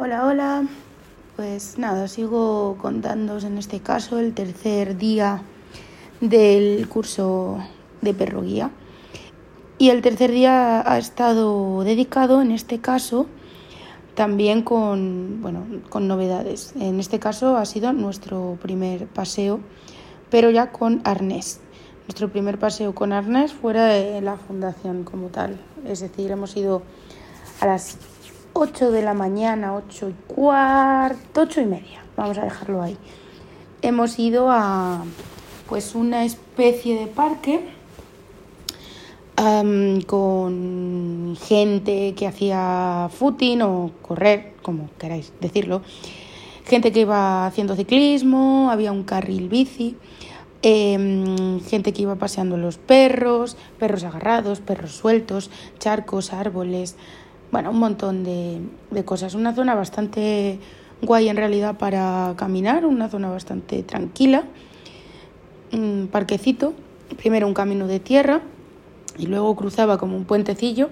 Hola, hola. Pues nada, sigo contándoos en este caso el tercer día del curso de perro guía. Y el tercer día ha estado dedicado, en este caso, también con, bueno, con novedades. En este caso ha sido nuestro primer paseo, pero ya con arnés. Nuestro primer paseo con arnés fuera de la fundación como tal. Es decir, hemos ido a las 8 de la mañana, 8 y cuarto, 8 y media. Vamos a dejarlo ahí. Hemos ido a pues una especie de parque con gente que hacía footing o correr, como queráis decirlo, gente que iba haciendo ciclismo, había un carril bici, em, gente que iba paseando los perros, perros agarrados, perros sueltos, charcos, árboles, bueno, un montón de, de cosas. Una zona bastante guay en realidad para caminar, una zona bastante tranquila, un parquecito, primero un camino de tierra y luego cruzaba como un puentecillo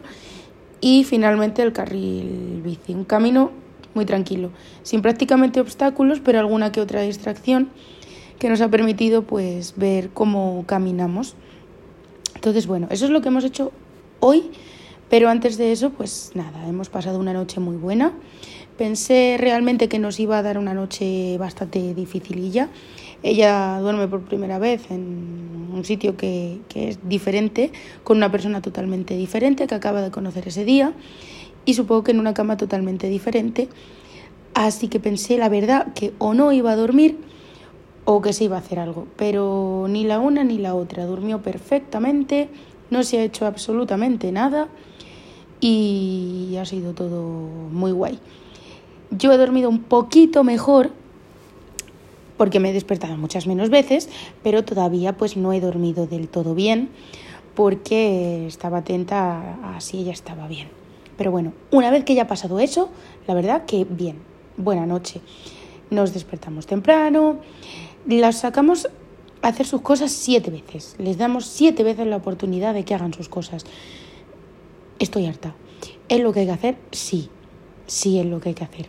y finalmente el carril bici, un camino muy tranquilo, sin prácticamente obstáculos, pero alguna que otra distracción que nos ha permitido pues ver cómo caminamos. Entonces, bueno, eso es lo que hemos hecho hoy, pero antes de eso, pues nada, hemos pasado una noche muy buena. Pensé realmente que nos iba a dar una noche bastante dificililla. Ella duerme por primera vez en un sitio que, que es diferente, con una persona totalmente diferente que acaba de conocer ese día y supongo que en una cama totalmente diferente. Así que pensé, la verdad, que o no iba a dormir o que se iba a hacer algo. Pero ni la una ni la otra. Durmió perfectamente, no se ha hecho absolutamente nada y ha sido todo muy guay. Yo he dormido un poquito mejor porque me he despertado muchas menos veces, pero todavía pues no he dormido del todo bien porque estaba atenta a, si ella estaba bien. Pero bueno, una vez que ya ha pasado eso, la verdad que bien, buena noche. Nos despertamos temprano, las sacamos a hacer sus cosas siete veces. Les damos siete veces la oportunidad de que hagan sus cosas. Estoy harta. ¿Es lo que hay que hacer? Sí, sí es lo que hay que hacer.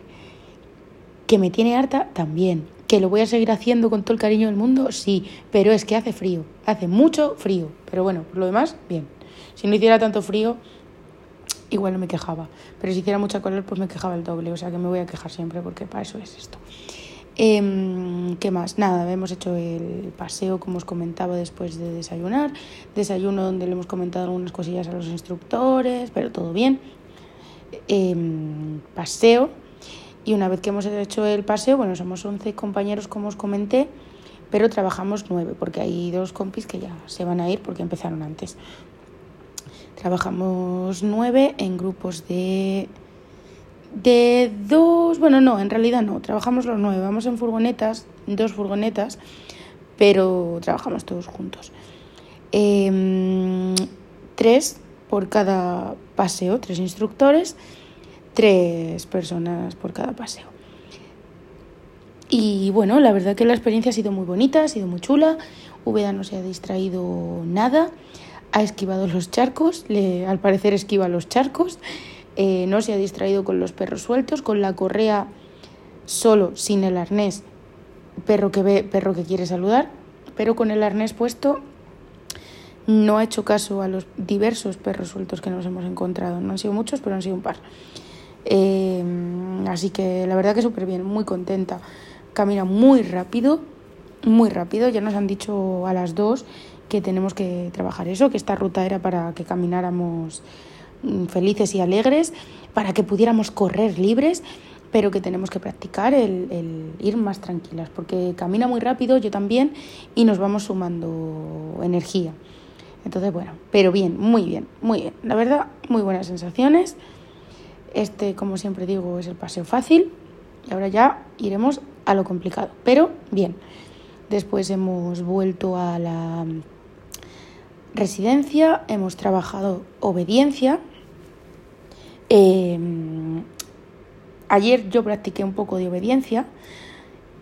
¿Que me tiene harta? También. ¿Que lo voy a seguir haciendo con todo el cariño del mundo? Sí, pero es que hace frío, hace mucho frío. Pero bueno, por lo demás, bien. Si no hiciera tanto frío, igual no me quejaba. Pero si hiciera mucha calor, pues me quejaba el doble. O sea que me voy a quejar siempre porque para eso es esto. Eh, ¿Qué más? Nada, hemos hecho el paseo, como os comentaba, después de desayunar. Desayuno donde le hemos comentado algunas cosillas a los instructores, pero todo bien. Eh, paseo y una vez que hemos hecho el paseo, bueno, somos 11 compañeros como os comenté, pero trabajamos 9 porque hay dos compis que ya se van a ir porque empezaron antes. Trabajamos 9 en grupos de de dos, bueno, no, en realidad no, trabajamos los nueve, vamos en furgonetas, dos furgonetas, pero trabajamos todos juntos. Em, tres por cada paseo, tres instructores tres personas por cada paseo. Y bueno, la verdad que la experiencia ha sido muy bonita, ha sido muy chula. Úbeda no se ha distraído nada, ha esquivado los charcos, le, al parecer esquiva los charcos, eh, no se ha distraído con los perros sueltos, con la correa solo, sin el arnés, perro que ve, perro que quiere saludar, pero con el arnés puesto no ha hecho caso a los diversos perros sueltos que nos hemos encontrado. No han sido muchos, pero han sido un par. Eh, así que la verdad que súper bien, muy contenta. Camina muy rápido, muy rápido. Ya nos han dicho a las dos que tenemos que trabajar eso, que esta ruta era para que camináramos felices y alegres, para que pudiéramos correr libres, pero que tenemos que practicar el, el, ir más tranquilas, porque camina muy rápido, yo también, y nos vamos sumando energía. Entonces, bueno, pero bien, muy bien, muy bien. La verdad, muy buenas sensaciones. Este, como siempre digo, es el paseo fácil y ahora ya iremos a lo complicado, pero bien. Después hemos vuelto a la residencia, hemos trabajado obediencia. Eh, ayer yo practiqué un poco de obediencia.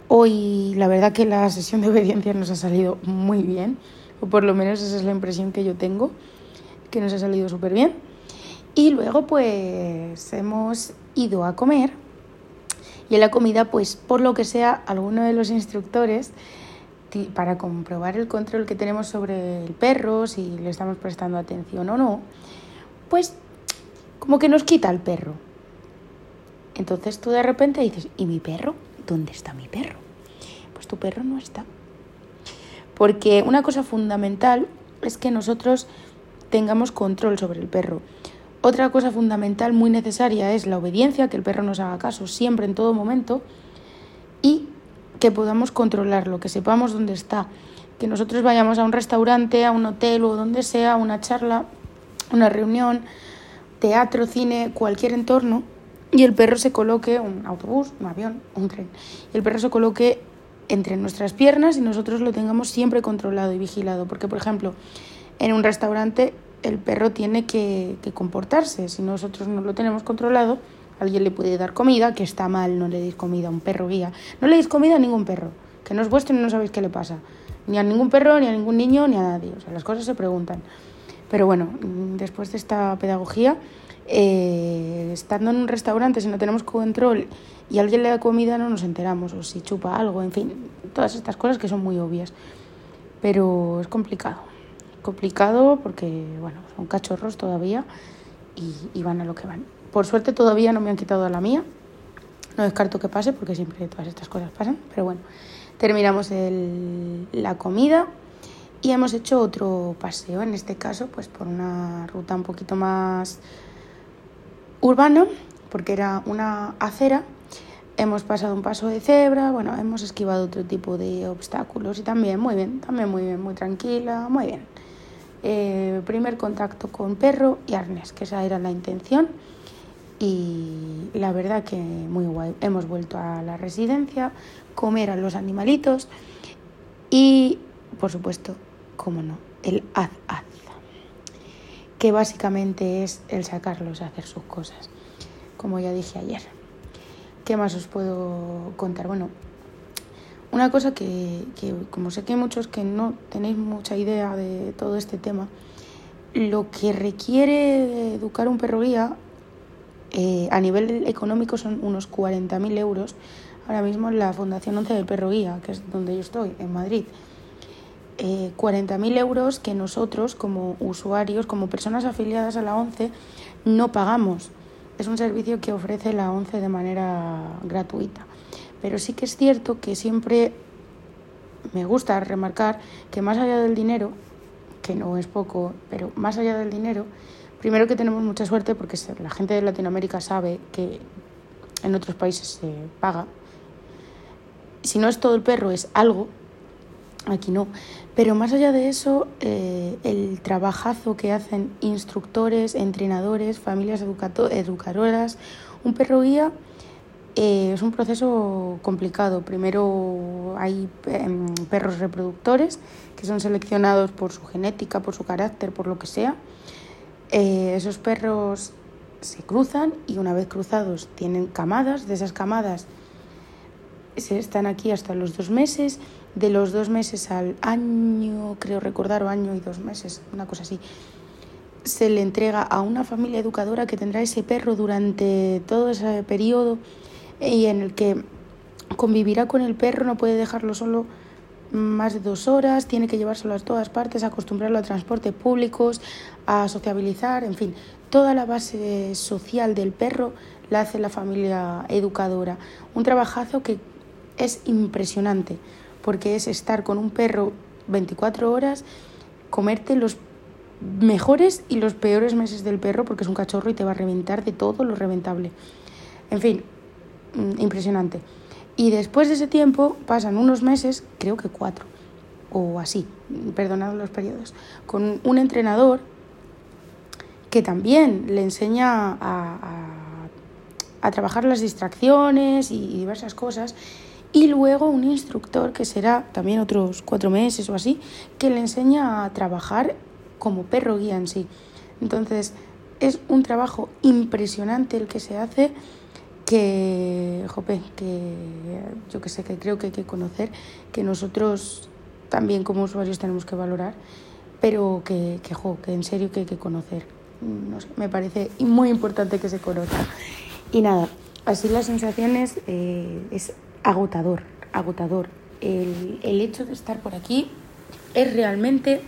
Hoy la verdad que la sesión de obediencia nos ha salido muy bien, o por lo menos esa es la impresión que yo tengo, que nos ha salido súper bien. Y luego pues hemos ido a comer Y en la comida, pues por lo que sea, alguno de los instructores, para comprobar el control que tenemos sobre el perro, si le estamos prestando atención o no, pues como que nos quita el perro. Entonces tú de repente dices, ¿y mi perro? ¿Dónde está mi perro? Pues tu perro no está. Porque una cosa fundamental es que nosotros tengamos control sobre el perro. Otra cosa fundamental muy necesaria es la obediencia, que el perro nos haga caso siempre, en todo momento, y que podamos controlarlo, que sepamos dónde está, que nosotros vayamos a un restaurante, a un hotel o donde sea, a una charla, una reunión, teatro, cine, cualquier entorno, y el perro se coloque, un autobús, un avión, un tren, y el perro se coloque entre nuestras piernas y nosotros lo tengamos siempre controlado y vigilado, porque por ejemplo, en un restaurante el perro tiene que, comportarse. Si nosotros no lo tenemos controlado, alguien le puede dar comida, que está mal, no le deis comida a un perro guía. No le deis comida a ningún perro, que no es vuestro y no sabéis qué le pasa. Ni a ningún perro, ni a ningún niño, ni a nadie. O sea, las cosas se preguntan. Pero bueno, después de esta pedagogía, eh, estando en un restaurante, si no tenemos control y alguien le da comida, no nos enteramos, o si chupa algo, en fin, todas estas cosas que son muy obvias. Pero es complicado complicado porque, bueno, son cachorros todavía y, van a lo que van. Por suerte todavía no me han quitado la mía. No descarto que pase porque siempre todas estas cosas pasan. Pero bueno, terminamos la comida y hemos hecho otro paseo. En este caso, pues por una ruta un poquito más urbana, porque era una acera. Hemos pasado un paso de cebra, bueno, hemos esquivado otro tipo de obstáculos y también muy bien, también muy bien, muy tranquila, muy bien. Eh, primer contacto con perro y arnés, que esa era la intención. Y la verdad que muy guay. Hemos vuelto a la residencia, comer a los animalitos y, por supuesto, como no, el az-az, que básicamente es el sacarlos a hacer sus cosas, como ya dije ayer. ¿Qué más os puedo contar? Bueno, una cosa que, como sé que hay muchos que no tenéis mucha idea de todo este tema, lo que requiere educar un perro guía eh, a nivel económico son unos 40.000 euros. Ahora mismo la Fundación 11 del Perro Guía, que es donde yo estoy, en Madrid. Eh, 40.000 euros que nosotros como usuarios, como personas afiliadas a la 11, no pagamos. Es un servicio que ofrece la 11 de manera gratuita. Pero sí que es cierto que siempre me gusta remarcar que más allá del dinero, que no es poco, pero más allá del dinero, primero que tenemos mucha suerte porque la gente de Latinoamérica sabe que en otros países se paga. Si no es todo el perro, es algo. Aquí no. Pero más allá de eso, eh, el trabajazo que hacen instructores, entrenadores, familias educadoras, un perro guía eh, es un proceso complicado. Primero hay em, perros reproductores que son seleccionados por su genética, por su carácter, por lo que sea. Eh, esos perros se cruzan y una vez cruzados tienen camadas. De esas camadas se están aquí hasta los dos meses. De los dos meses al año, creo recordar, o año y dos meses, una cosa así se le entrega a una familia educadora que tendrá ese perro durante todo ese periodo y en el que convivirá con el perro, no puede dejarlo solo más de dos horas, tiene que llevárselo a todas partes, acostumbrarlo a transportes públicos, a sociabilizar, en fin, toda la base social del perro la hace la familia educadora. Un trabajazo que es impresionante, porque es estar con un perro 24 horas, comerte los mejores y los peores meses del perro, porque es un cachorro y te va a reventar de todo lo reventable. En fin, Mm, impresionante. Y después de ese tiempo pasan unos meses, creo que cuatro, o así, perdonad los periodos, con un entrenador que también le enseña a, a, trabajar las distracciones y diversas cosas. Y luego un instructor, que será también otros cuatro meses o así, que le enseña a trabajar como perro guía en sí. Entonces, es un trabajo impresionante el que se hace que, jope, que yo que sé, que creo que hay que conocer, que nosotros también como usuarios tenemos que valorar, pero que, que, que en serio que hay que conocer. No sé, me parece muy importante que se conozca. Y nada, así las sensaciones eh, es agotador, agotador. El, el hecho de estar por aquí es realmente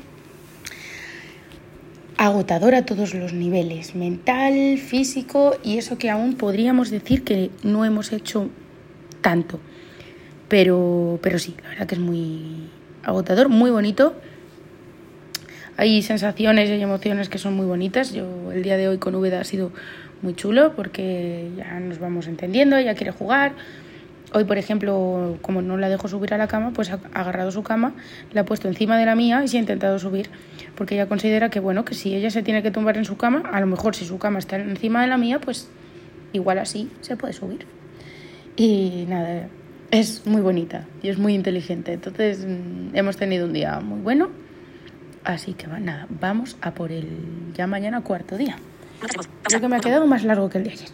agotador a todos los niveles, mental, físico y eso que aún podríamos decir que no hemos hecho tanto. Pero, pero sí, la verdad que es muy agotador, muy bonito. Hay sensaciones y emociones que son muy bonitas. Yo el día de hoy con Úbeda ha sido muy chulo porque ya nos vamos entendiendo, ella quiere jugar. Hoy, por ejemplo, como no la dejo subir a la cama, pues ha agarrado su cama, la ha puesto encima de la mía y se ha intentado subir, porque ella considera que, bueno, que si ella se tiene que tumbar en su cama, a lo mejor si su cama está encima de la mía, pues igual así se puede subir. Y nada, es muy bonita y es muy inteligente. Entonces, mm, hemos tenido un día muy bueno. Así que nada, vamos a por el ya mañana cuarto día. Creo que me ha quedado más largo que el de ayer.